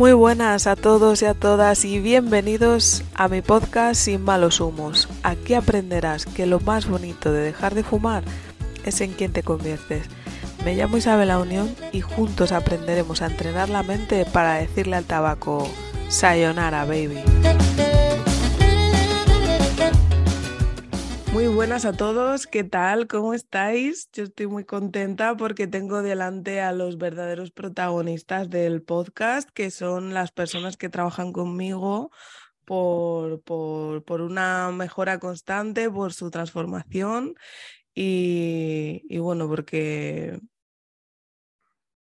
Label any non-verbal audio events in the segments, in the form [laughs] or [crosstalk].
Muy buenas a todos y a todas y bienvenidos a mi podcast Sin malos humos. Aquí aprenderás que lo más bonito de dejar de fumar es en quien te conviertes. Me llamo Isabela Unión y juntos aprenderemos a entrenar la mente para decirle al tabaco Sayonara, baby. Muy buenas a todos, ¿qué tal? ¿Cómo estáis? Yo estoy muy contenta porque tengo delante a los verdaderos protagonistas del podcast, que son las personas que trabajan conmigo por, por, por una mejora constante, por su transformación y, y bueno, porque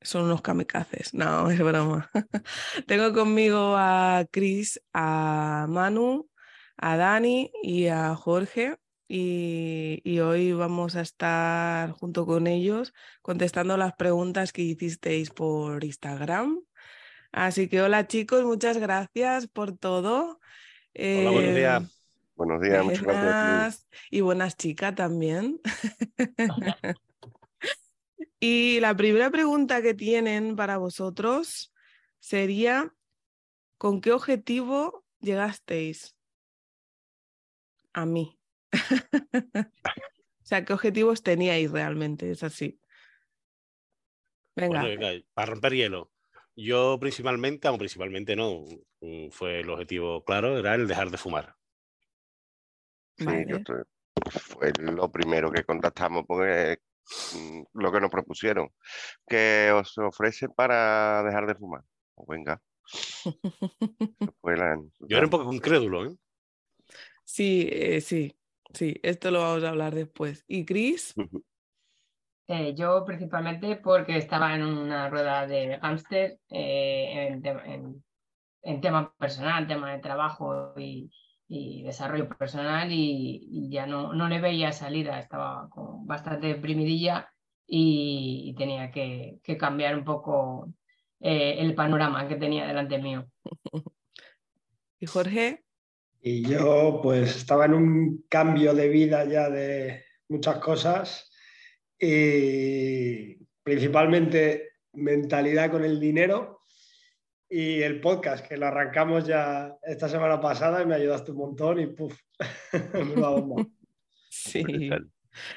son unos kamikazes. No, [laughs] es broma. [laughs] Tengo conmigo a Chris, a Manu, a Dani y a Jorge y, hoy vamos a estar junto con ellos contestando las preguntas que hicisteis por Instagram. Así que hola chicos, muchas gracias por todo. Hola, buenos días. Em, buenos días, muchas gracias. Y buenas chicas también. [laughs] y la primera pregunta que tienen para vosotros sería, ¿con qué objetivo llegasteis a mí? [laughs] o sea, ¿qué objetivos teníais realmente? Es así. Venga. para romper hielo. Yo principalmente, aunque principalmente no, mm, fue el objetivo claro, era el dejar de fumar. Sí, fue lo primero que contactamos porque mm, lo que nos propusieron, que os ofrece para dejar de fumar. Pues venga. [laughs] Yo era un poco [laughs] incrédulo, ¿eh? Sí, eh, sí. Sí, esto lo vamos a hablar después. ¿Y Chris? Eh, yo principalmente porque estaba en una rueda de hámster eh, en, tema personal, tema de trabajo y, desarrollo personal y, ya no, no le veía salida, estaba con bastante deprimidilla y, tenía que, cambiar un poco eh, el panorama que tenía delante mío. [laughs] ¿Y Jorge? Y yo pues estaba en un cambio de vida ya de muchas cosas y principalmente mentalidad con el dinero y el podcast que lo arrancamos ya esta semana pasada y me ayudaste un montón y puf, [laughs] me [laughs] Sí.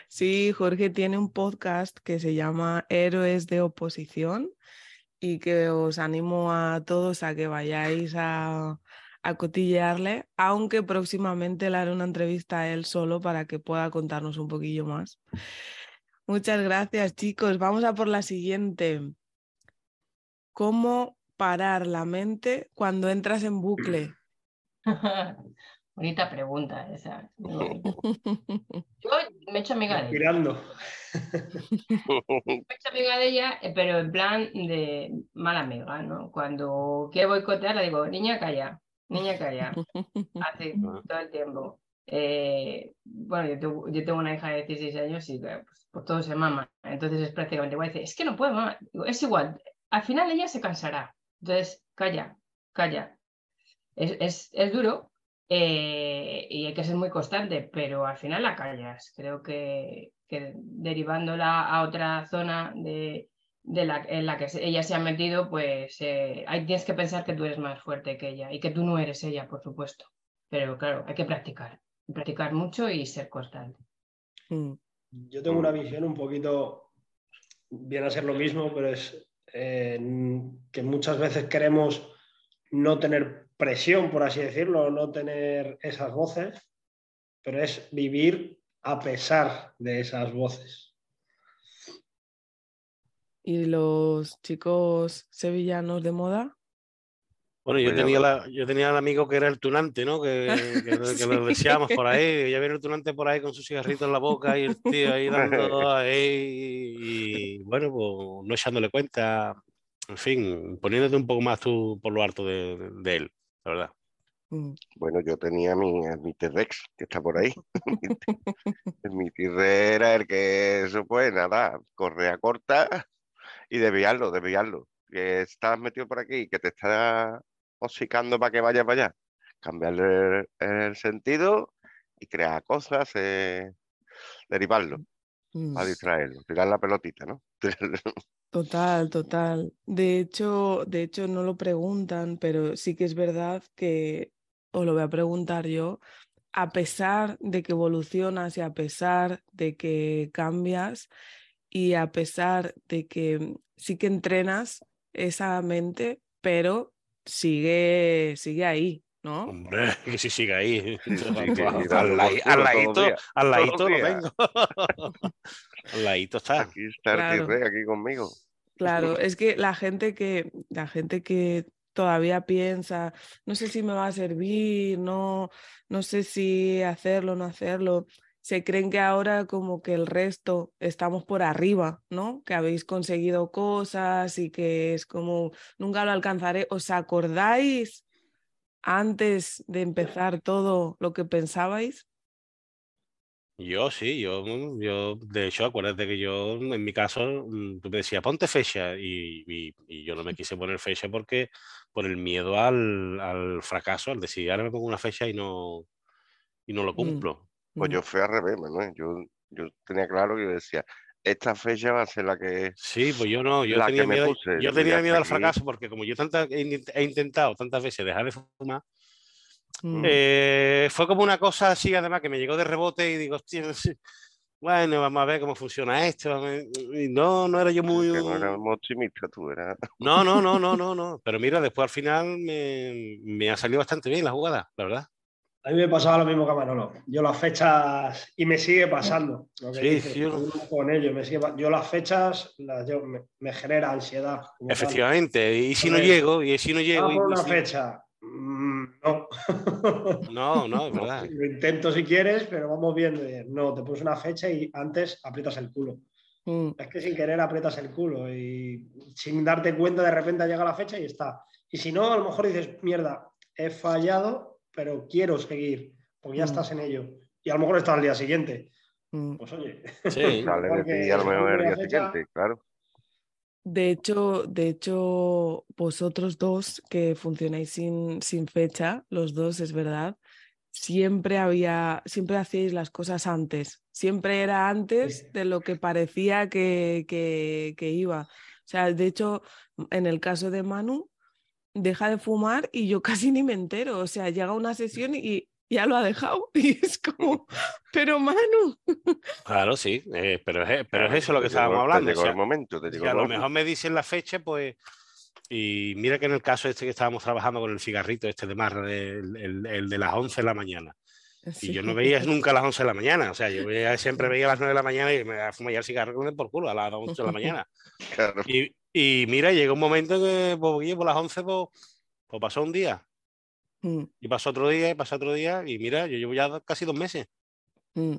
sí, Jorge tiene un podcast que se llama Héroes de Oposición y que os animo a todos a que vayáis a, a cotillearle, aunque próximamente le haré una entrevista a él solo para que pueda contarnos un poquillo más. Muchas gracias, chicos. Vamos a por la siguiente. ¿Cómo parar la mente cuando entras en bucle? [laughs] Bonita pregunta esa. [laughs] Yo me he hecho amiga de ella. [laughs] me he hecho amiga de ella, eh, pero en plan de mala amiga, ¿no? Cuando quiero boicotear, le digo, niña, calla niña calla, [laughs] hace todo el tiempo. Eh, bueno, yo tengo, yo tengo, una hija de 16 años y pues, pues, todo se mama. Entonces es prácticamente igual. Dice, es que no puedo, mamá. es igual. Al final ella se cansará. Entonces, calla, calla. Es, es, es duro eh, y hay que ser muy constante, pero al final la callas. Creo que, que derivándola a otra zona de, de la, en la que ella se ha metido, pues eh, hay, tienes que pensar que tú eres más fuerte que ella y que tú no eres ella, por supuesto. Pero claro, hay que practicar, practicar mucho y ser constante. Mm. Yo tengo una visión un poquito, viene a ser lo mismo, pero es eh, que muchas veces queremos no tener presión, por así decirlo, no tener esas voces, pero es vivir a pesar de esas voces y los chicos sevillanos de moda. Bueno, yo tenía, la, yo tenía el amigo que era el tunante, ¿no? Que, que, [laughs] lo deseábamos por ahí. Ya viene el tunante por ahí con su cigarrito en la boca y el tío ahí dando ahí. Y, bueno, pues no echándole cuenta. En fin, poniéndote un poco más tú por lo harto de, él, la verdad. Mm. Bueno, yo tenía mi, mi T-Rex, que está por ahí. [laughs] mi T-Rex era el que, eso pues nada, correa corta, y desviarlo, desviarlo. Que estás metido por aquí, que te está hocicando para que vayas para allá. Cambiarle el, sentido y crear cosas, eh, derivarlo, para mm. distraerlo, tirar la pelotita, ¿no? [laughs] Total, total. De hecho, de hecho no lo preguntan, pero sí que es verdad que, os lo voy a preguntar yo, a pesar de que evolucionas y a pesar de que cambias y a pesar de que sí que entrenas esa mente, pero sigue, sigue ahí, ¿no? Hombre, [laughs] que sí sigue ahí. al, ladito, al ladito lo tengo. [laughs] al ladito está. Aquí está claro. aquí conmigo. Claro, [laughs] es que la gente que, la gente que todavía piensa, no sé si me va a servir, no, no sé si hacerlo, no hacerlo. Se creen que ahora como que el resto estamos por arriba, ¿no? Que habéis conseguido cosas y que es como, nunca lo alcanzaré. ¿Os acordáis antes de empezar todo lo que pensabais? Yo sí, yo, mm, yo, de hecho, acuérdate que yo, en mi caso, mm, tú me decías, ponte fecha, y, y, yo no me quise poner fecha porque por el miedo al, al, fracaso, al decir, ahora me pongo una fecha y no, y no lo mm, Pues yo fui al revés, Manuel. Yo, yo tenía claro que yo decía, esta fecha va a ser la que. Sí, pues yo no, yo tenía miedo, yo tenía miedo al fracaso porque como yo tanta, he, intentado tantas veces dejar de fumar, mm. eh, fue como una cosa así, además, que me llegó de rebote y digo, hostia, bueno, vamos a ver cómo funciona esto. Y no, no era yo muy. no era muy optimista tú, eras. No, no, no, no, no, no. Pero mira, después al final me, me ha salido bastante bien la jugada, la verdad. A mí me pasaba lo mismo que a Manolo. Yo las fechas, y me sigue pasando. sí, sí, yo... Con ello, me sigue, yo las fechas las, yo, me, genera ansiedad. Efectivamente, y si no llego, y si no llego. una fecha. Mm, no. [laughs] no, no, es verdad. [laughs] Lo intento si quieres, pero vamos viendo. No, te pones una fecha y antes aprietas el culo. Mm. Es que sin querer aprietas el culo y sin darte cuenta de repente llega la fecha y está. Y si no, a lo mejor dices, mierda, he fallado, pero quiero seguir, porque ya mm. estás en ello. Y a lo mejor estás al día siguiente. Mm. Pues oye. Sí, [laughs] a lo mejor el día siguiente, claro. De hecho, de hecho, vosotros dos que funcionáis sin, sin fecha, los dos, es verdad, siempre había, siempre hacíais las cosas antes. Siempre era antes de lo que parecía que, que, que iba. O sea, de hecho, en el caso de Manu, deja de fumar y yo [laughs] casi ni me entero. O sea, llega una sesión y ya lo ha dejado. [laughs] Y es como, pero Manu. [laughs] Claro, sí, eh, pero, es, pero es eso lo que estábamos hablando. el momento, a lo mejor me dicen la fecha, pues. Y mira que en el caso este que estábamos trabajando con el cigarrito, este de Marra, el, el, de las 11 de la mañana. Y yo no veía nunca a las 11 de la mañana. O sea, yo siempre veía a las 9 de la mañana y me fumaba el cigarro con el por culo a las 11 de la mañana. Claro. Y, y mira, llegó un momento que pues, por las 11 pues, pues, pasó un día. Mm. Y pasó otro día, y pasó otro día. Y mira, yo llevo ya casi dos meses. Mm.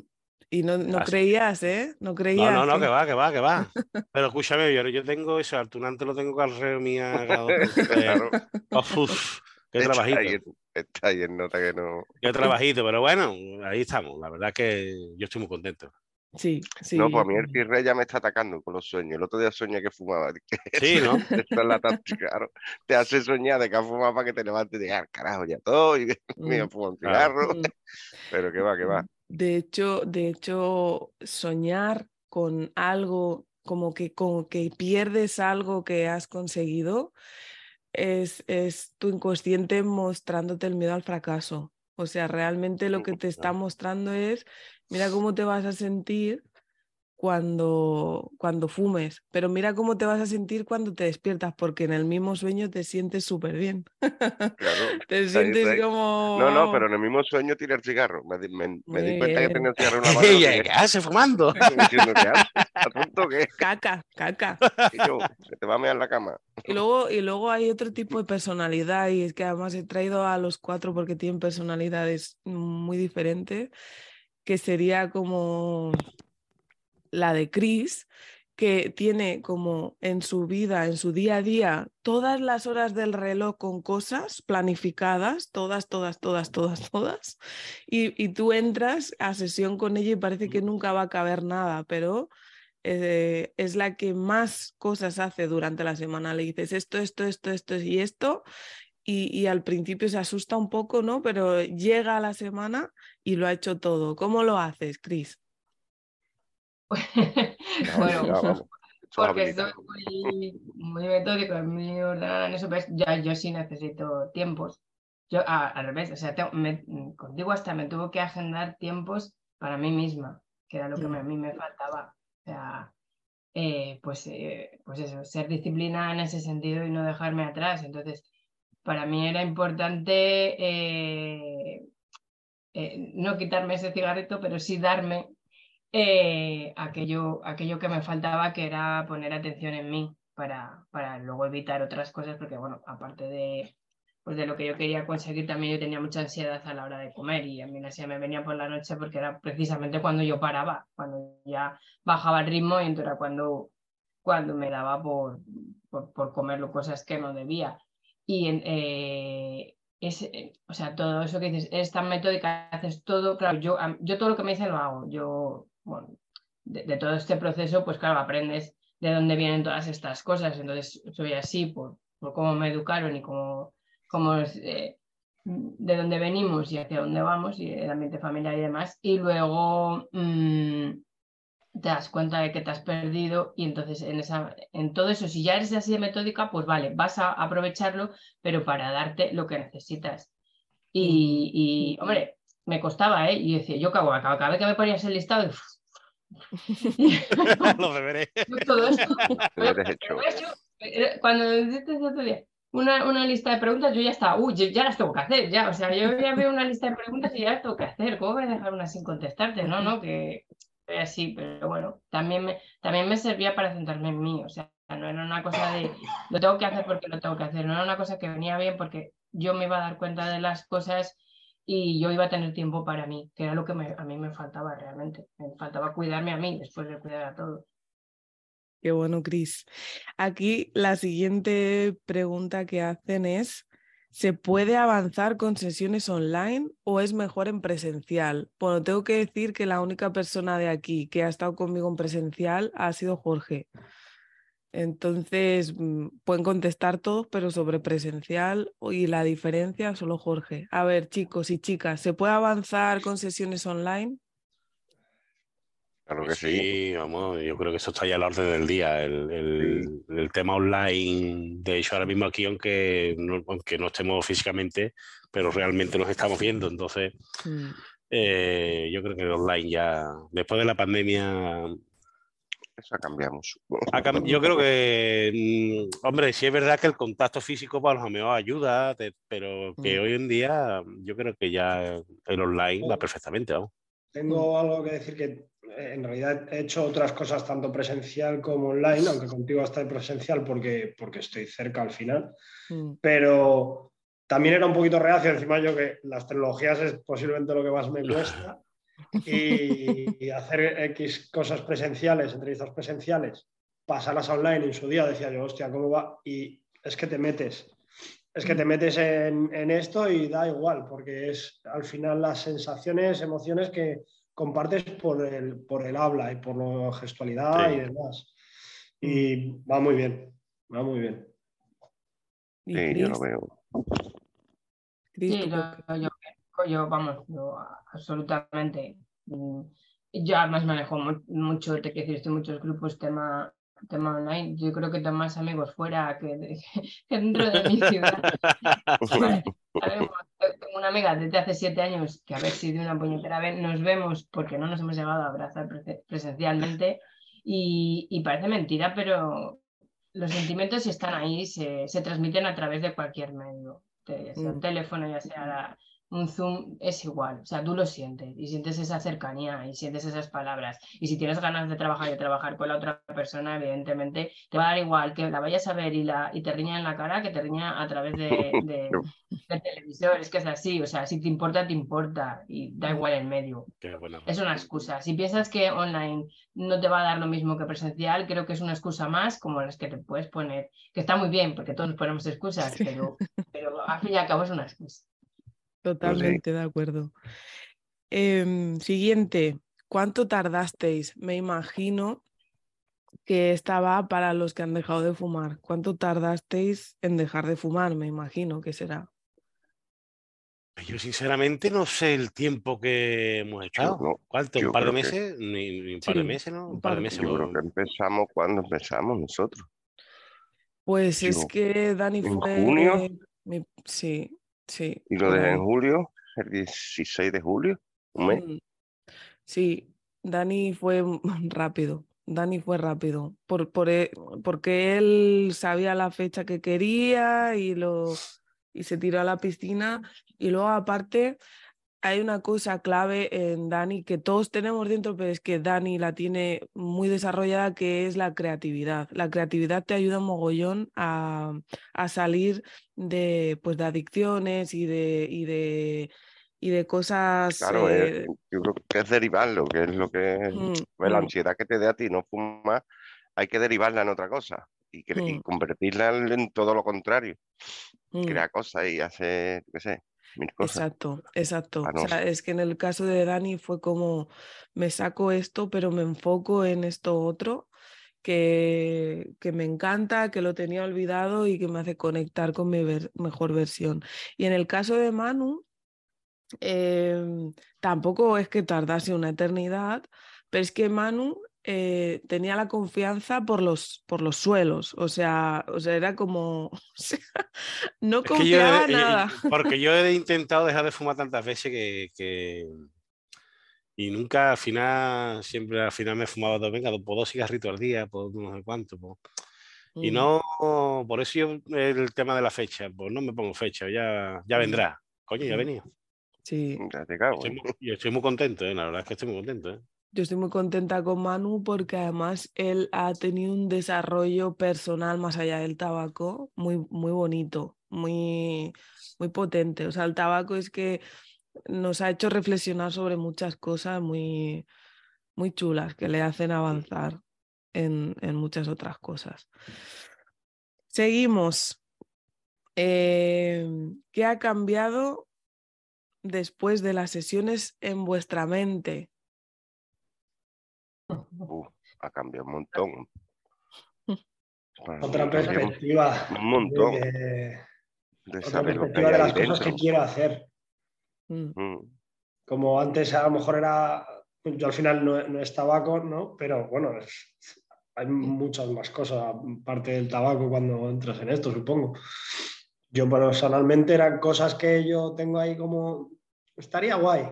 Y no, no creías, ¿eh? No creías. No, no, no, que va, que va, que va. [laughs] Pero escúchame, yo, yo tengo eso, al tunante lo tengo alrededor mía. [laughs] claro. uf, qué trabajito. está ahí en nota que no. Qué trabajito, pero bueno, ahí estamos. La verdad que yo estoy muy contento. Sí, sí. No, pues a mí el tirre ya me está atacando con los sueños. El otro día soñé que fumaba. [laughs] Sí, ¿no? [laughs] Esa es la táctica, [laughs] claro. Te hace soñar de que has fumado para que te levantes y digas, carajo, ya todo, y me mm, fumo un cigarro. Mm. Pero que va, que va. De hecho, de hecho, soñar con algo, como que, como que pierdes algo que has conseguido, es, es tu inconsciente mostrándote el miedo al fracaso. O sea, realmente lo que te está mostrando es mira cómo te vas a sentir cuando, cuando fumes, pero mira cómo te vas a sentir cuando te despiertas, porque en el mismo sueño te sientes súper bien. Claro, [laughs] te sientes como... No, no, pero en el mismo sueño tirar cigarro. Me, me, di cuenta que tenía el cigarro en la [laughs] mano. ¿Qué hace fumando? [laughs] Diciendo, ¿qué hace? qué? Caca, caca. Y yo, se te va a mear la cama. Y luego, y luego hay otro tipo de personalidad, y es que además he traído a los cuatro porque tienen personalidades muy diferentes que sería como la de Chris, que tiene como en su vida, en su día a día, todas las horas del reloj con cosas planificadas, todas, todas, todas, todas, [laughs] todas, y, tú entras a sesión con ella y parece que nunca va a caber nada, pero eh, es la que más cosas hace durante la semana. Le dices esto, esto, esto, esto y esto, y, al principio se asusta un poco, ¿no? Pero llega a la semana y lo ha hecho todo. ¿Cómo lo haces, Cris? [laughs] bueno, [laughs] Porque soy muy, muy metódico, muy ordenada en eso, pues ya yo sí necesito tiempos. Yo al revés, o sea, contigo hasta me tuvo que agendar tiempos para mí misma, que era lo que a mí me faltaba. O sea, eh, pues, eh, pues eso, ser disciplina en ese sentido y no dejarme atrás. Entonces, para mí era importante eh, no quitarme ese cigarrito, pero sí darme aquello, aquello que me faltaba, que era poner atención en mí para, para luego evitar otras cosas, porque bueno, aparte de, pues de lo que yo quería conseguir, también yo tenía mucha ansiedad a la hora de comer y a mí la ansiedad me venía por la noche porque era precisamente cuando yo paraba, cuando ya bajaba el ritmo y entonces era cuando, cuando me daba por, por, comer cosas que no debía. Y eh, es, eh, o sea, todo eso que dices, es tan haces todo, claro, yo, yo todo lo que me dicen lo hago, yo, de, todo este proceso, pues claro, aprendes de dónde vienen todas estas cosas, entonces soy así por, por cómo me educaron y cómo como eh, de dónde venimos y hacia dónde vamos y el ambiente familiar y demás. Y luego mm, te das cuenta de que te has perdido y entonces en, esa, en todo eso, si ya eres así de metódica, pues vale, vas a aprovecharlo, pero para darte lo que necesitas. Y, hombre, me costaba, ¿eh? Y decía, yo cago, cada vez que me ponías el listado, [laughs] lo deberé. [laughs] Todo eso. [laughs] Cuando dices otro día, una, una, lista de preguntas, yo ya estaba, uy, ya las tengo que hacer, ya, o sea, yo ya veo una lista de preguntas y ya las tengo que hacer, ¿cómo voy a dejar una sin contestarte? No, no, que así, pero bueno, también me, también me servía para centrarme en mí, o sea, no era una cosa de, lo tengo que hacer porque lo tengo que hacer, no era una cosa que venía bien porque yo me iba a dar cuenta de las cosas y yo iba a tener tiempo para mí, que era lo que a mí me faltaba realmente, me faltaba cuidarme a mí después de cuidar a todos. Qué bueno, Cris. Aquí la siguiente pregunta que hacen es, ¿se puede avanzar con sesiones online o es mejor en presencial? Bueno, tengo que decir que la única persona de aquí que ha estado conmigo en presencial ha sido Jorge. Entonces, mm, pueden contestar todos, pero sobre presencial y la diferencia solo Jorge. A ver, chicos y chicas, ¿se puede avanzar con sesiones online? Claro que sí. vamos, yo creo que eso está ya a la orden del día. El, el, tema online, de hecho, ahora mismo aquí, aunque no, aunque no estemos físicamente, pero realmente nos estamos viendo. Entonces, mm. eh, yo creo que el online ya, después de la pandemia. Eso cambiamos. yo creo que, mm, hombre, sí es verdad que el contacto físico para los amigos ayuda, pero que mm. hoy en día yo creo que ya el online va perfectamente. Tengo algo que decir que en realidad he hecho otras cosas tanto presencial como online, aunque contigo hasta en presencial porque, porque estoy cerca al final, mm. pero también era un poquito reacio, encima yo que las tecnologías es posiblemente lo que más me cuesta y, [laughs] hacer X cosas presenciales, entrevistas presenciales, pasarlas online en su día, decía yo, hostia, ¿cómo va? Y es que te metes, es que te metes en, en esto y da igual, porque es al final las sensaciones, emociones que compartes por el, por el habla y por la gestualidad y demás. Y va muy bien, va muy bien. Sí, yo lo veo. Sí, yo, vamos, yo absolutamente. Mm, yo además manejo mucho, te quiero decir, estoy en muchos grupos tema, tema online. Yo creo que tengo más amigos fuera que, [laughs] dentro de mi ciudad. [laughs] [laughs] tengo una amiga desde hace siete años que a ver si de una puñetera vez nos vemos porque no nos hemos llegado a abrazar presencialmente y, parece mentira, pero los sentimientos están ahí, se, se transmiten a través de cualquier medio, ya sea mm. teléfono, ya sea la, un Zoom es igual, o sea, tú lo sientes y sientes esa cercanía y sientes esas palabras. Y si tienes ganas de trabajar y trabajar con la otra persona, evidentemente te va a dar igual que la vayas a ver y, la, y te riña en la cara que te riña a través de, [laughs] de, televisor. Es que es así, o sea, si te importa, te importa y da igual el medio. Es una excusa. Si piensas que online no te va a dar lo mismo que presencial, creo que es una excusa más como las que te puedes poner, que está muy bien porque todos nos ponemos excusas, pero, [laughs] pero al fin y al cabo es una excusa. Totalmente de acuerdo. Em, siguiente, ¿cuánto tardasteis? Me imagino que estaba para los que han dejado de fumar. ¿Cuánto tardasteis en dejar de fumar? Me imagino que será. Yo sinceramente no sé el tiempo que hemos estado. no, ¿Cuánto? ¿Un par de que- meses? Ni, ni un par de meses, ¿no? un par de meses. Yo que empezamos cuando empezamos nosotros. Pues es que Dani ¿En fue. junio? mi- Sí, sí. Y lo por de ahí. en julio, el 16 de julio, un mes. Sí, Dani fue [laughs] rápido. Dani fue rápido. Por, por e- porque él sabía la fecha que quería y, lo, y se tiró a la piscina. Y luego, aparte, hay una cosa clave en Dani que todos tenemos dentro, pero es que Dani la tiene muy desarrollada, que es la creatividad. La creatividad te ayuda mogollón a, a salir de, pues, de adicciones y de, y de, y de cosas. Claro, eh, es- yo creo que es derivarlo, que es lo que mm, pues, la mm. ansiedad que te dé a ti no fumar, hay que derivarla en otra cosa y, Mm. convertirla en todo lo contrario, crear cosas y hacer, qué sé, mil cosas. Exacto, exacto. Ah, O sea, es que en el caso de Dani fue como me saco esto, pero me enfoco en esto otro que, que me encanta, que lo tenía olvidado y que me hace conectar con mi ver- mejor versión. Y en el caso de Manu, em, tampoco es que tardase una eternidad, pero es que Manu eh, tenía la confianza por los, por los suelos, o sea, o sea, era como, [laughs] o sea, no Es que yo he- confiaba eh, nada. Porque yo he [laughs] intentado dejar de fumar tantas veces que, que- Y nunca al final, siempre al final me he fumado dos, venga, por dos cigarritos al día, por no sé cuánto. po. Y Mm. no, por eso yo el tema de la fecha, pues no me pongo fecha, ya, ya vendrá. Coño, ya ha Mm. venido. Sí. Estoy ¿eh? muy, y estoy muy contento, ¿eh? la verdad es que estoy muy contento. ¿eh? Yo estoy muy contenta con Manu porque además él ha tenido un desarrollo personal más allá del tabaco muy, muy bonito, muy, muy potente. O sea, el tabaco es que nos ha hecho reflexionar sobre muchas cosas muy, muy chulas que le hacen avanzar en, en muchas otras cosas. Seguimos. Eh, ¿qué ha cambiado después de las sesiones en vuestra mente? Uf, ha cambiado un montón. Para Otra perspectiva. Un montón de, de otra saber lo que perspectiva hay de las cosas que quiero hacer. Mm, Mm. Como antes a lo mejor era, yo al final no, no es tabaco, ¿no? Pero bueno, es- hay muchas más cosas aparte del tabaco cuando entras en esto, supongo. Yo personalmente eran cosas que yo tengo ahí como, estaría guay.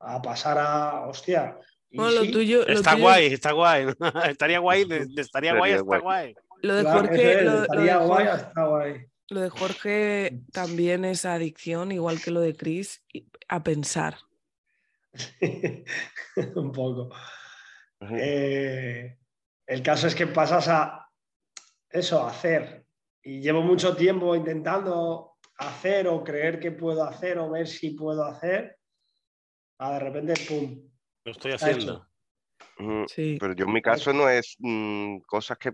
A pasar a, hostia. Bueno, lo sí, tuyo, lo Está tuyo- guay, está guay. [laughs] estaría guay, de- de estaría guay, está guay. guay. Lo de Jorge, eso es, lo, lo estaría de guay, Jorge, está guay. lo de Jorge también es adicción, igual que lo de Chris, a pensar. [laughs] Un poco. Eh, el caso es que pasas a eso, a hacer. Y llevo mucho tiempo intentando hacer o creer que puedo hacer o ver si puedo hacer. A de repente, ¡pum! Lo estoy haciendo. Sí. Pero yo en mi caso no es mm, cosas que,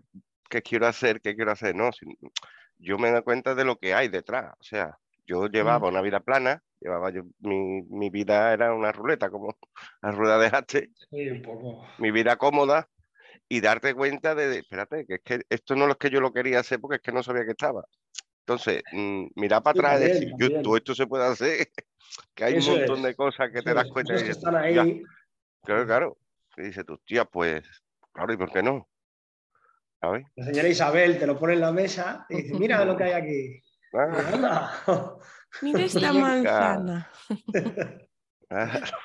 que quiero hacer, que quiero hacer, no. yo me doy cuenta de lo que hay detrás. O sea, yo llevaba una vida plana, llevaba yo, mi, mi vida era una ruleta, como [laughs] la rueda de arte, Sí, un poco. mi vida cómoda, y darte cuenta de, de, espérate, que es que esto no es que yo lo quería hacer porque es que no sabía que estaba. Entonces, mm, mirar para Sí, atrás y decir, yo, todo esto se puede hacer, [laughs] que hay Eso un montón es, de cosas que te Eso das cuenta y están "Ya". Claro, claro. Y dices tú, tía, pues, claro, ¿y por qué no? ¿Sabes? La señora Isabel te lo pone en la mesa y dice, mira lo que hay aquí. [laughs] Ah, "Anda". [laughs] Mira esta manzana. [laughs]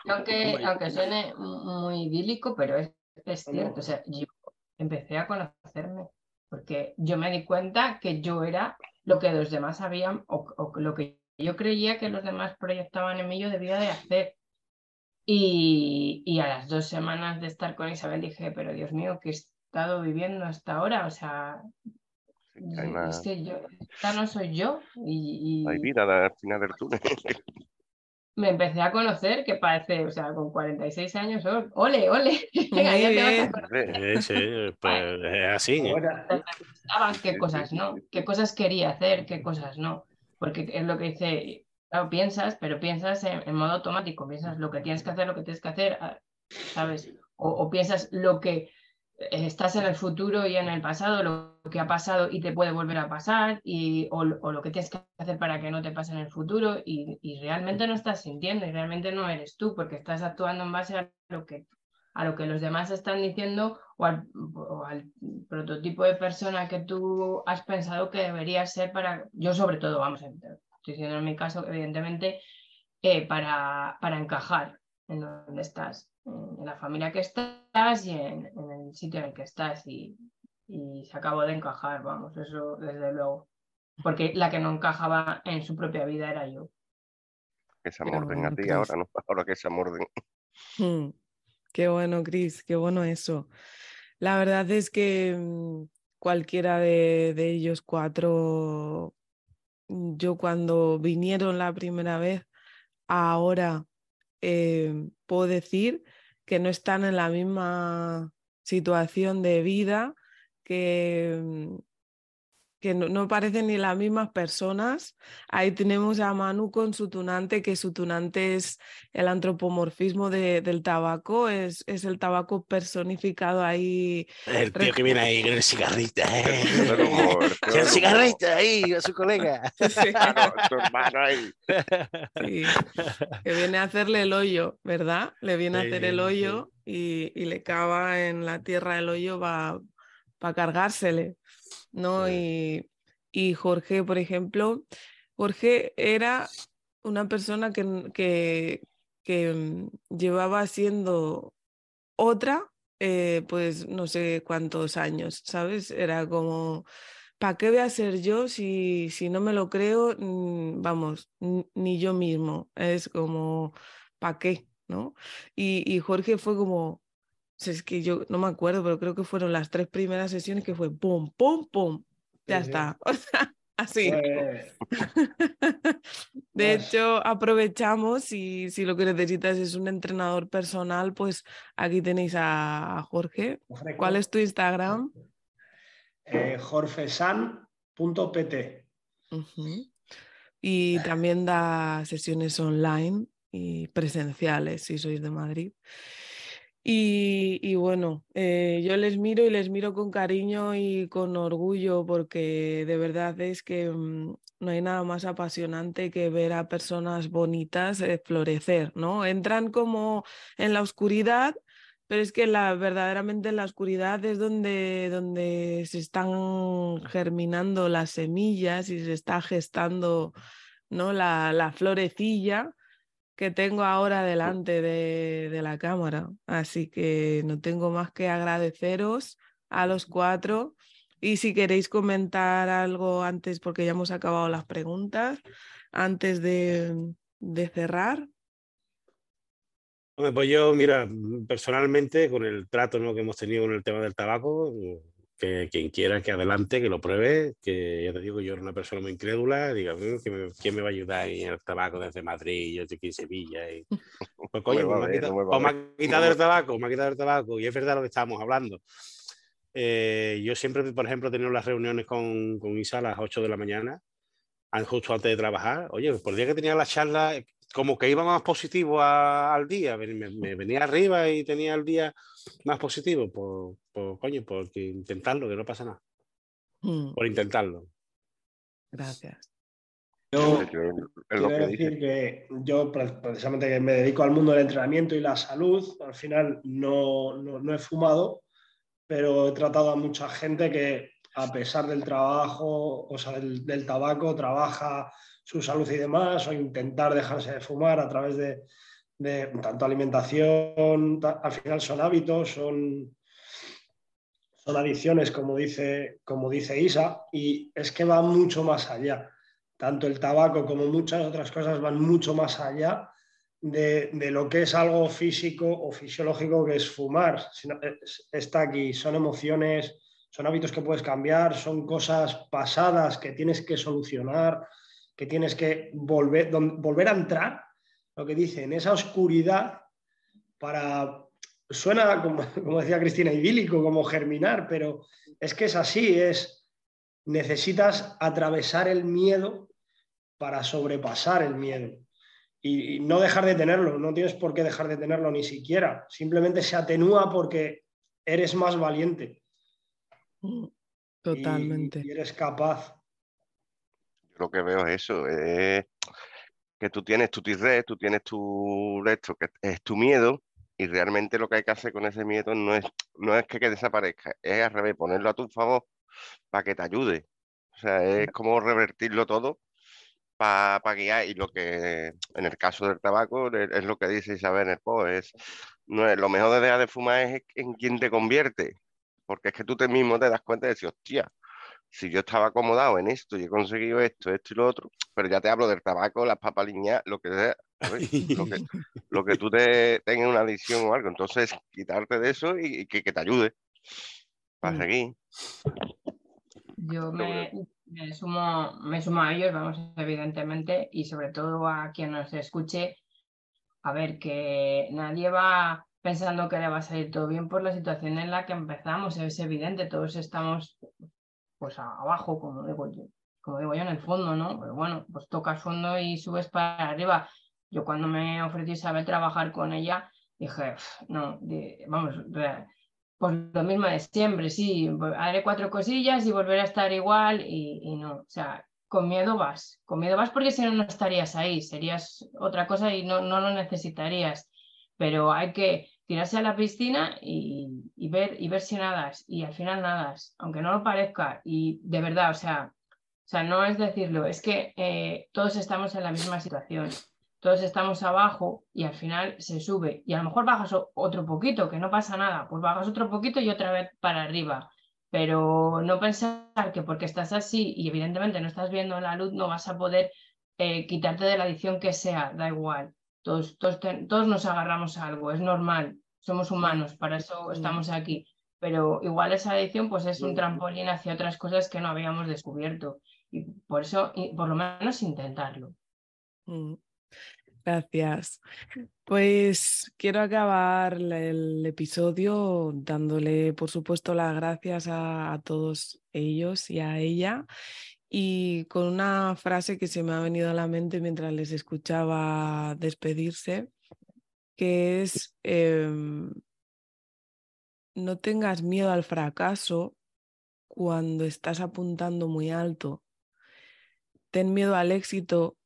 Aunque, aunque suene muy idílico, pero es, cierto. O sea, yo empecé a conocerme porque yo me di cuenta que yo era lo que los demás sabían o, o lo que yo creía que los demás proyectaban en mí, yo debía de hacer. Y, y a las dos semanas de estar con Isabel dije, pero Dios mío, ¿qué he estado viviendo hasta ahora? O sea, una- es que yo, esta no soy yo. Y, y- hay vida al final del túnel. [laughs] me empecé a conocer, que parece, o sea, con 46 años, ¡oh, ole, ole, [laughs] venga, ya te vas a. Sí, pues es así. ¿eh? Ahora, qué cosas no, qué cosas quería hacer, qué cosas no. Porque es lo que dice, claro, piensas, pero piensas en, modo automático, piensas lo que tienes que hacer, lo que tienes que hacer, ah, ¿sabes? O, piensas lo que estás en el futuro y en el pasado, lo que ha pasado y te puede volver a pasar, y, o, lo que tienes que hacer para que no te pase en el futuro, y, realmente no estás sintiendo, y realmente no eres tú, porque estás actuando en base a lo que, a lo que los demás están diciendo o al, prototipo de persona que tú has pensado que debería ser para, yo sobre todo, vamos, estoy diciendo en mi caso, evidentemente, eh, para, para encajar en donde estás en la familia que estás y en, el sitio en el que estás y, se acabó de encajar, vamos, eso desde luego. Porque la que no encajaba en su propia vida era yo. Que se amorden a ti ahora, ¿no? [laughs] Ahora que se amorden. Hmm. Qué bueno, Cris, qué bueno eso. La verdad es que mm, cualquiera de, de ellos cuatro, yo cuando vinieron la primera vez, ahora eh, puedo decir que no están en la misma situación de vida, que mm, que no, parecen ni las mismas personas. Ahí tenemos a Manu con su tunante, que su tunante es el antropomorfismo del tabaco, es, es, el tabaco personificado ahí. El tío que viene ahí con el cigarrito, [laughs] ¿eh? el cigarrito ahí, a su colega. [laughs] Sí. [laughs] su hermano ahí. Sí. Que viene a hacerle el hoyo, ¿verdad? Le viene a hacer el hoyo y, y, le cava en la tierra el hoyo para cargársele. ¿no? Y, y, Jorge, por ejemplo, Jorge era una persona que, que, que mm, llevaba siendo otra, eh, pues no sé cuántos años, ¿sabes? Era como, ¿para qué voy a ser yo si, si no me lo creo? Mm, vamos, ni yo mismo. Es como, ¿para qué? ¿no? Y, y Jorge fue como, es que yo no me acuerdo, pero creo que fueron las tres primeras sesiones que fue pum, pum, pum, ya está. [laughs] O sea, así. Pues [laughs] de hecho, aprovechamos y si lo que necesitas es un entrenador personal, pues aquí tenéis a Jorge. ¿Cuál es tu Instagram? Eh, jorgesan.pt. Y también da sesiones online y presenciales si sois de Madrid. Y, bueno, eh, yo les miro y les miro con cariño y con orgullo porque de verdad es que mm, no hay nada más apasionante que ver a personas bonitas eh, florecer, ¿no? Entran como en la oscuridad, pero es que la, verdaderamente en la oscuridad es donde, donde se están germinando las semillas y se está gestando ¿no? la, la florecilla que tengo ahora delante de, la cámara. Así que no tengo más que agradeceros a los cuatro. Y si queréis comentar algo antes, porque ya hemos acabado las preguntas, antes de, cerrar. pues yo, mira, personalmente, con el trato ¿no? que hemos tenido con el tema del tabaco, que quien quiera que adelante, que lo pruebe, que ya te digo, yo era una persona muy incrédula, diga, ¿quién me va a ayudar en el tabaco desde Madrid? Yo estoy aquí en Sevilla. Y... Pues coño, pues me, ha quitado, el tabaco, me ha quitado el tabaco, y es verdad lo que estábamos hablando. Eh, yo siempre, por ejemplo, he tenido las reuniones con, con Isa a las 8 de la mañana, justo antes de trabajar. Oye, por el día que tenía la charla, como que iba más positivo al día, me, venía arriba y tenía el día más positivo, por, por coño, por intentarlo, que no pasa nada. Mm. Por intentarlo. Gracias. Yo quiero decir que yo precisamente que me dedico al mundo del entrenamiento y la salud, al final no, no, he fumado, pero he tratado a mucha gente que a pesar del trabajo, o sea, del tabaco, trabaja su salud y demás, o intentar dejarse de fumar a través de, tanto alimentación, al final son hábitos, son, son adicciones, como dice, como dice Isa, y es que va mucho más allá. Tanto el tabaco como muchas otras cosas van mucho más allá de, lo que es algo físico o fisiológico que es fumar. Está aquí, son emociones, son hábitos que puedes cambiar, son cosas pasadas que tienes que solucionar, que tienes que volver, volver a entrar, lo que dice, en esa oscuridad para... Suena, como, [laughs] como decía Cristina, idílico, como germinar, pero es que es así, es necesitas atravesar el miedo para sobrepasar el miedo. Y, no dejar de tenerlo, no tienes por qué dejar de tenerlo ni siquiera. Simplemente se atenúa porque eres más valiente. Totalmente. Y, eres capaz. lo que veo es eso, es que tú tienes tu tirre, tú tienes tu esto, que es tu miedo, y realmente lo que hay que hacer con ese miedo no es, no es que, desaparezca, es al revés, ponerlo a tu favor para que te ayude. O sea, es como revertirlo todo para guiar. Y lo que en el caso del tabaco es, lo que dice Isabel en el post, es, no es, lo mejor de dejar de fumar es en quien te convierte. Porque es que tú te mismo te das cuenta de decir, hostia, si yo estaba acomodado en esto y he conseguido esto, esto y lo otro, pero ya te hablo del tabaco, las papaliñas, lo que sea, [laughs] lo, que, tú te tengas una adicción o algo. Entonces, quitarte de eso y, que, te ayude para mm. seguir. Yo me, sumo, me sumo a ellos, vamos, evidentemente, y sobre todo a quien nos escuche, a ver, que nadie va pensando que le va a salir todo bien por la situación en la que empezamos, es evidente, todos estamos pues abajo, como digo yo, como digo yo, en el fondo, ¿no? Pero bueno, pues tocas fondo y subes para arriba. Yo cuando me ofrecí saber trabajar con ella, dije, no, vamos, pues lo mismo de siempre, sí, haré cuatro cosillas y volveré a estar igual y, no, o sea, con miedo vas, con miedo vas porque si no, no estarías ahí, serías otra cosa y no, no lo necesitarías, pero hay que tirarse a la piscina y, ver, y ver si nadas. Y al final nadas, aunque no lo parezca. Y de verdad, o sea, o sea no es decirlo, es que eh, todos estamos en la misma situación. Todos estamos abajo y al final se sube. Y a lo mejor bajas otro poquito, que no pasa nada. Pues bajas otro poquito y otra vez para arriba. Pero no pensar que porque estás así y evidentemente no estás viendo la luz, no vas a poder eh, quitarte de la adicción que sea, da igual. Todos, todos, todos, nos agarramos a algo, es normal somos humanos, para eso estamos aquí. Pero igual esa adicción pues es un trampolín hacia otras cosas que no habíamos descubierto. Y por eso, por lo menos intentarlo. Mm. Gracias. Pues quiero acabar el episodio dándole, por supuesto, las gracias a, todos ellos y a ella y con una frase que se me ha venido a la mente mientras les escuchaba despedirse, que es em, no tengas miedo al fracaso cuando estás apuntando muy alto. Ten miedo al éxito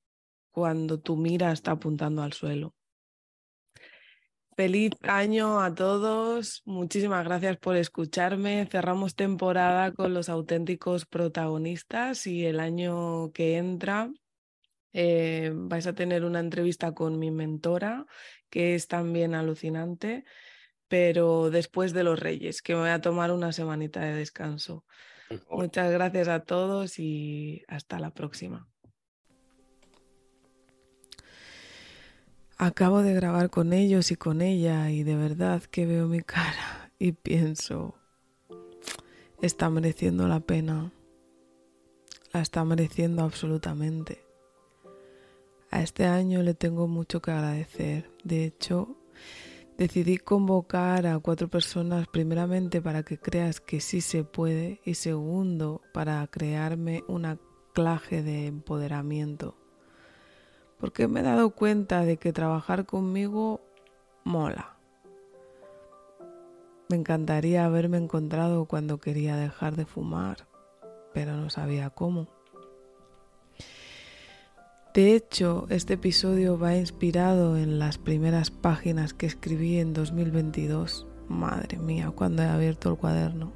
cuando tu mira está apuntando al suelo. Feliz año a todos. Muchísimas gracias por escucharme. Cerramos temporada con los auténticos protagonistas y el año que entra eh, vais a tener una entrevista con mi mentora, que es también alucinante, pero después de los Reyes, que me voy a tomar una semanita de descanso. Muchas gracias a todos y hasta la próxima. Acabo de grabar con ellos y con ella y de verdad que veo mi cara [laughs] y pienso, está mereciendo la pena, la está mereciendo absolutamente. A este año le tengo mucho que agradecer. De hecho, decidí convocar a cuatro personas primeramente para que creas que sí se puede y segundo para crearme un anclaje de empoderamiento. Porque me he dado cuenta de que trabajar conmigo mola. Me encantaría haberme encontrado cuando quería dejar de fumar, pero no sabía cómo. De hecho, este episodio va inspirado en las primeras páginas que escribí en 2022. Madre mía, cuando he abierto el cuaderno.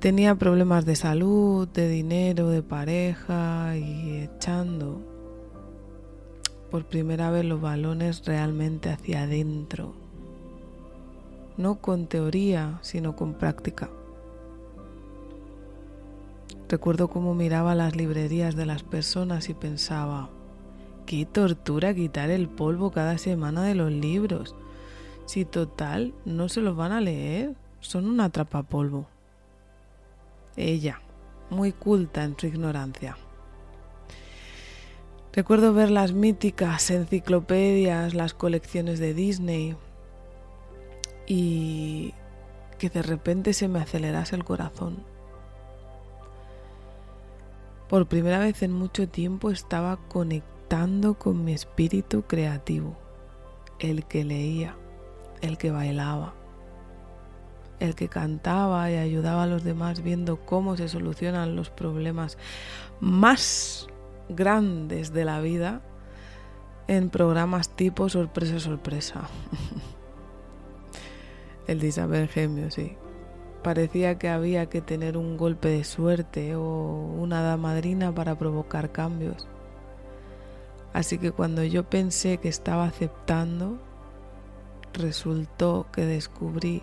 Tenía problemas de salud, de dinero, de pareja y echando por primera vez los balones realmente hacia adentro. No con teoría, sino con práctica. Recuerdo cómo miraba las librerías de las personas y pensaba, qué tortura quitar el polvo cada semana de los libros. Si total no se los van a leer, son una polvo. Ella, muy culta en su ignorancia. Recuerdo ver las míticas enciclopedias, las colecciones de Disney y que de repente se me acelerase el corazón. Por primera vez en mucho tiempo estaba conectando con mi espíritu creativo, el que leía, el que bailaba, el que cantaba y ayudaba a los demás viendo cómo se solucionan los problemas más grandes de la vida en programas tipo sorpresa sorpresa. [laughs] el de Isabel Gemio, sí. Parecía que había que tener un golpe de suerte o una hada madrina para provocar cambios. Así que cuando yo pensé que estaba aceptando, resultó que descubrí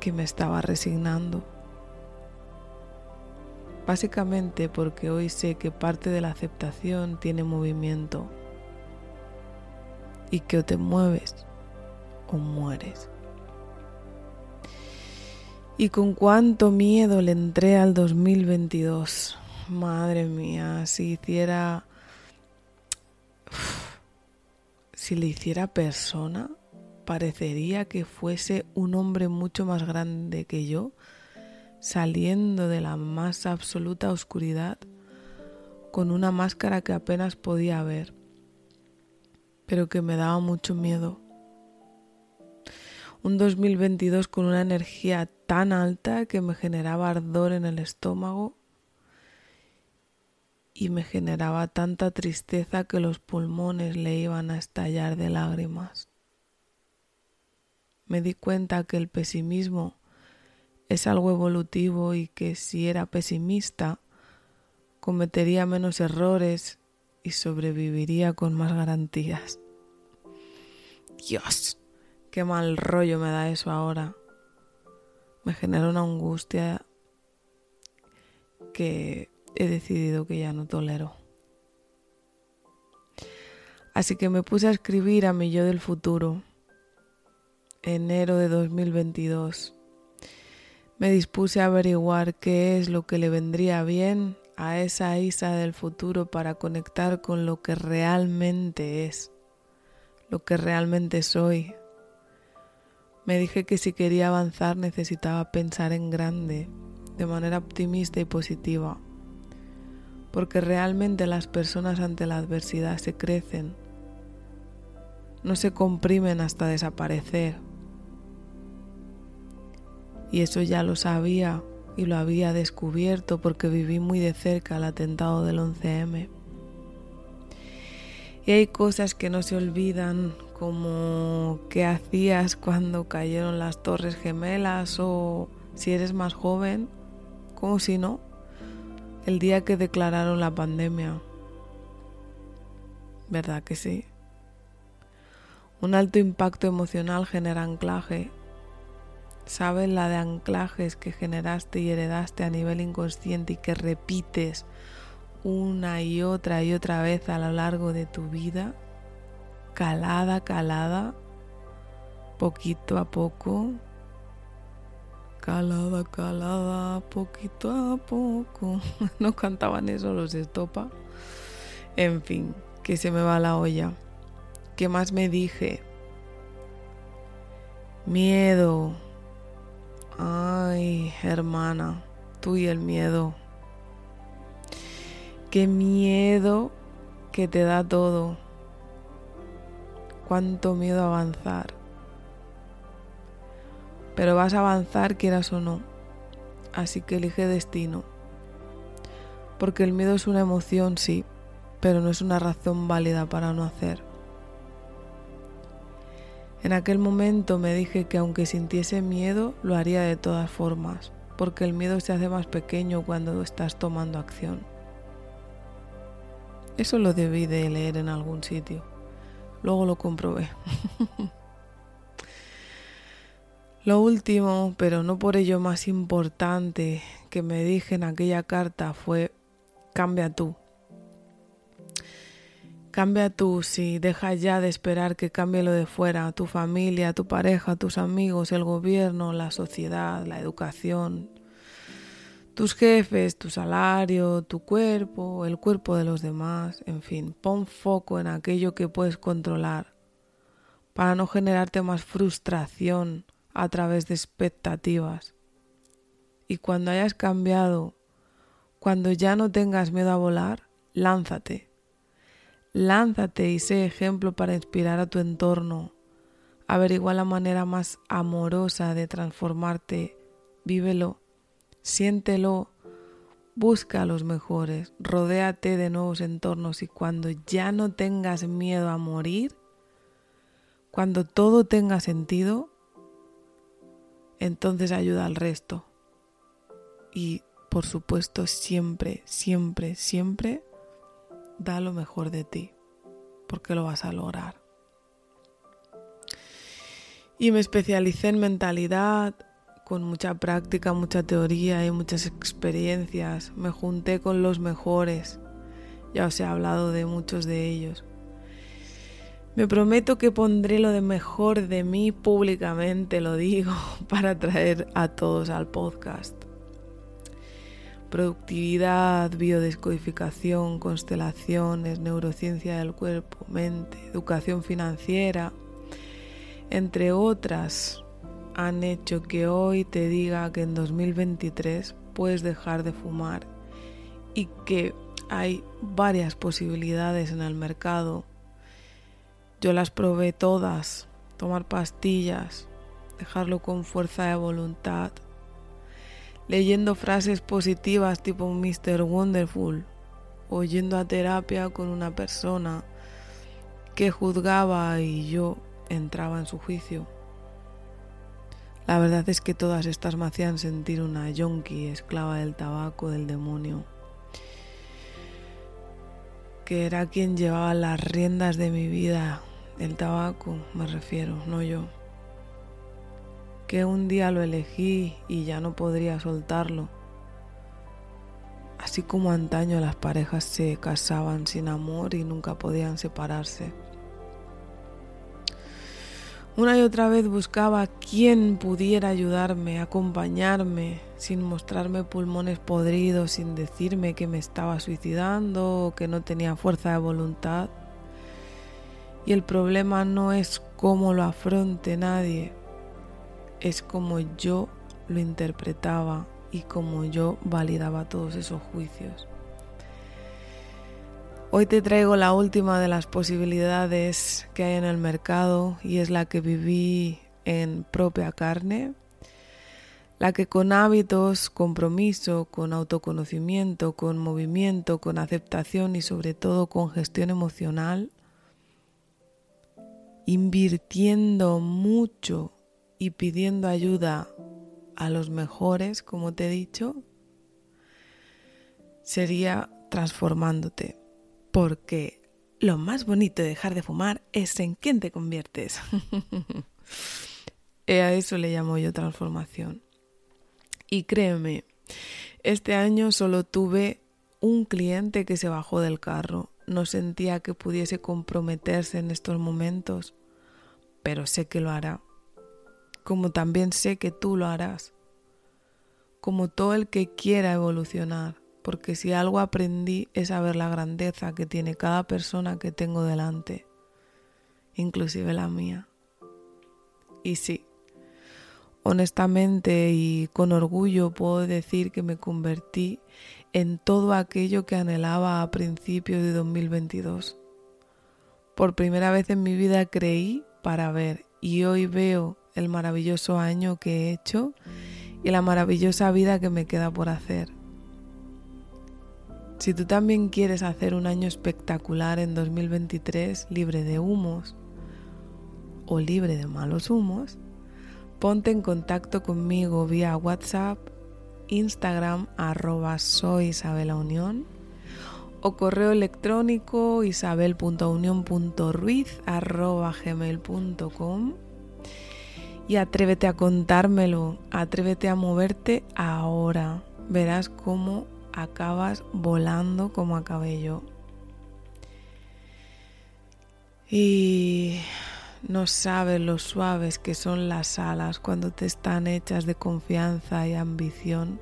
que me estaba resignando. Básicamente porque hoy sé que parte de la aceptación tiene movimiento y que o te mueves o mueres. Y con cuánto miedo le entré al 2022. Madre mía, si hiciera... Si le hiciera persona, parecería que fuese un hombre mucho más grande que yo, saliendo de la más absoluta oscuridad con una máscara que apenas podía ver, pero que me daba mucho miedo. Un 2022 con una energía tan alta que me generaba ardor en el estómago y me generaba tanta tristeza que los pulmones le iban a estallar de lágrimas me di cuenta que el pesimismo es algo evolutivo y que si era pesimista cometería menos errores y sobreviviría con más garantías. Dios, qué mal rollo me da eso ahora. Me genera una angustia que he decidido que ya no tolero. Así que me puse a escribir a mi yo del futuro enero de 2022. Me dispuse a averiguar qué es lo que le vendría bien a esa Isa del futuro para conectar con lo que realmente es, lo que realmente soy. Me dije que si quería avanzar necesitaba pensar en grande, de manera optimista y positiva, porque realmente las personas ante la adversidad se crecen, no se comprimen hasta desaparecer y eso ya lo sabía y lo había descubierto porque viví muy de cerca el atentado del 11M. Y hay cosas que no se olvidan, como qué hacías cuando cayeron las torres gemelas o si eres más joven, como si no, el día que declararon la pandemia. ¿Verdad que sí? Un alto impacto emocional genera anclaje Sabes la de anclajes que generaste y heredaste a nivel inconsciente y que repites una y otra y otra vez a lo largo de tu vida, calada, calada, poquito a poco, calada, calada, poquito a poco. [laughs] No cantaban eso los estopa. En fin, que se me va la olla. ¿Qué más me dije? Miedo, Ay, hermana, tú y el miedo. Qué miedo que te da todo. Cuánto miedo avanzar. Pero vas a avanzar quieras o no. Así que elige destino. Porque el miedo es una emoción, sí, pero no es una razón válida para no hacer. En aquel momento me dije que aunque sintiese miedo, lo haría de todas formas, porque el miedo se hace más pequeño cuando estás tomando acción. Eso lo debí de leer en algún sitio. Luego lo comprobé. [laughs] lo último, pero no por ello más importante, que me dije en aquella carta fue, cambia tú. Cambia tú si dejas ya de esperar que cambie lo de fuera, tu familia, tu pareja, tus amigos, el gobierno, la sociedad, la educación, tus jefes, tu salario, tu cuerpo, el cuerpo de los demás, en fin, pon foco en aquello que puedes controlar para no generarte más frustración a través de expectativas. Y cuando hayas cambiado, cuando ya no tengas miedo a volar, lánzate Lánzate y sé ejemplo para inspirar a tu entorno, Averigua la manera más amorosa de transformarte. Vívelo, siéntelo, busca a los mejores, rodéate de nuevos entornos y cuando ya no tengas miedo a morir, cuando todo tenga sentido, entonces ayuda al resto. Y por supuesto, siempre, siempre, siempre da lo mejor de ti, porque lo vas a lograr. Y me especialicé en mentalidad, con mucha práctica, mucha teoría y muchas experiencias. Me junté con los mejores. Ya os he hablado de muchos de ellos. Me prometo que pondré lo de mejor de mí públicamente, lo digo, [laughs] para traer a todos al podcast. Productividad, biodescodificación, constelaciones, neurociencia del cuerpo, mente, educación financiera, entre otras, han hecho que hoy te diga que en 2023 puedes dejar de fumar y que hay varias posibilidades en el mercado. Yo las probé todas, tomar pastillas, dejarlo con fuerza de voluntad, leyendo frases positivas tipo Mr. Wonderful, o yendo a terapia con una persona que juzgaba y yo entraba en su juicio. La verdad es que todas estas me hacían sentir una yonki, esclava del tabaco, del demonio, que era quien llevaba las riendas de mi vida el tabaco me refiero, no yo. Que un día lo elegí y ya no podría soltarlo. Así como antaño las parejas se casaban sin amor y nunca podían separarse. Una y otra vez buscaba quien pudiera ayudarme, acompañarme, sin mostrarme pulmones podridos, sin decirme que me estaba suicidando o que no tenía fuerza de voluntad. Y el problema no es cómo lo afronte nadie, es como yo lo interpretaba y como yo validaba todos esos juicios. Hoy te traigo la última de las posibilidades que hay en el mercado y es la que viví en propia carne, la que con hábitos, compromiso, con autoconocimiento, con movimiento, con aceptación y sobre todo con gestión emocional, invirtiendo mucho y pidiendo ayuda a los mejores, como te he dicho, sería transformándote. Porque lo más bonito de dejar de fumar es en quién te conviertes. [laughs] a eso le llamo yo transformación. Y créeme, este año solo tuve un cliente que se bajó del carro no sentía que pudiese comprometerse en estos momentos, pero sé que lo hará, como también sé que tú lo harás, como todo el que quiera evolucionar, porque si algo aprendí es a ver la grandeza que tiene cada persona que tengo delante, inclusive la mía. Y sí, honestamente y con orgullo puedo decir que me convertí en todo aquello que anhelaba a principios de 2022. Por primera vez en mi vida creí para ver y hoy veo el maravilloso año que he hecho y la maravillosa vida que me queda por hacer. Si tú también quieres hacer un año espectacular en 2023, libre de humos o libre de malos humos, ponte en contacto conmigo vía WhatsApp Instagram arroba soy o correo electrónico isabel.unión.ruiz y atrévete a contármelo, atrévete a moverte ahora. Verás cómo acabas volando como acabé yo. Y no sabes lo suaves que son las alas cuando te están hechas de confianza y ambición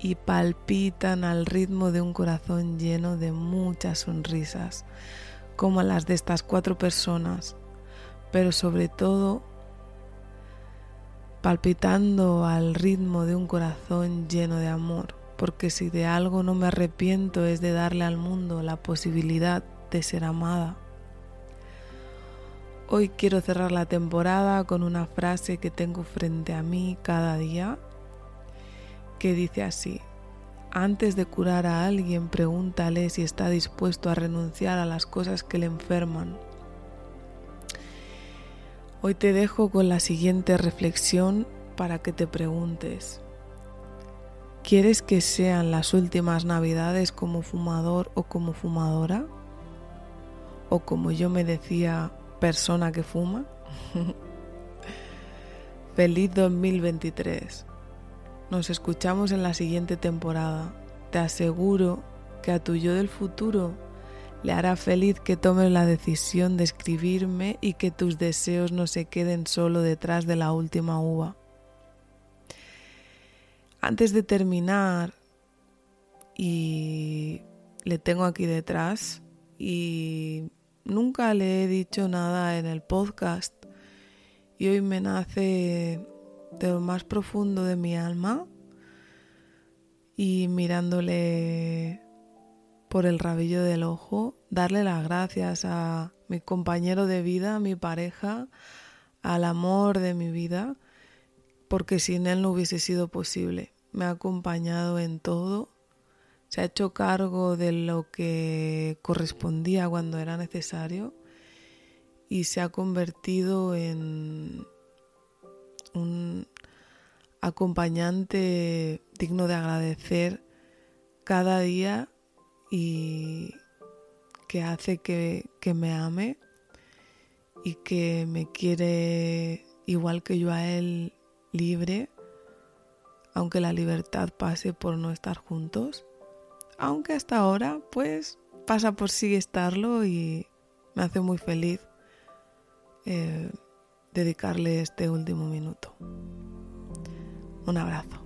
y palpitan al ritmo de un corazón lleno de muchas sonrisas, como las de estas cuatro personas, pero sobre todo palpitando al ritmo de un corazón lleno de amor, porque si de algo no me arrepiento es de darle al mundo la posibilidad de ser amada Hoy quiero cerrar la temporada con una frase que tengo frente a mí cada día que dice así, antes de curar a alguien pregúntale si está dispuesto a renunciar a las cosas que le enferman. Hoy te dejo con la siguiente reflexión para que te preguntes, ¿quieres que sean las últimas navidades como fumador o como fumadora? ¿O como yo me decía, persona que fuma? [laughs] Feliz 2023. Nos escuchamos en la siguiente temporada. Te aseguro que a tu yo del futuro le hará feliz que tomes la decisión de escribirme y que tus deseos no se queden solo detrás de la última uva. Antes de terminar, y le tengo aquí detrás, y nunca le he dicho nada en el podcast, y hoy me nace de lo más profundo de mi alma y mirándole por el rabillo del ojo, darle las gracias a mi compañero de vida, a mi pareja, al amor de mi vida, porque sin él no hubiese sido posible. Me ha acompañado en todo, se ha hecho cargo de lo que correspondía cuando era necesario y se ha convertido en un acompañante digno de agradecer cada día y que hace que, me ame y que me quiere igual que yo a él libre, aunque la libertad pase por no estar juntos, aunque hasta ahora pues pasa por sí estarlo y me hace muy feliz. Eh, dedicarle este último minuto. Un abrazo.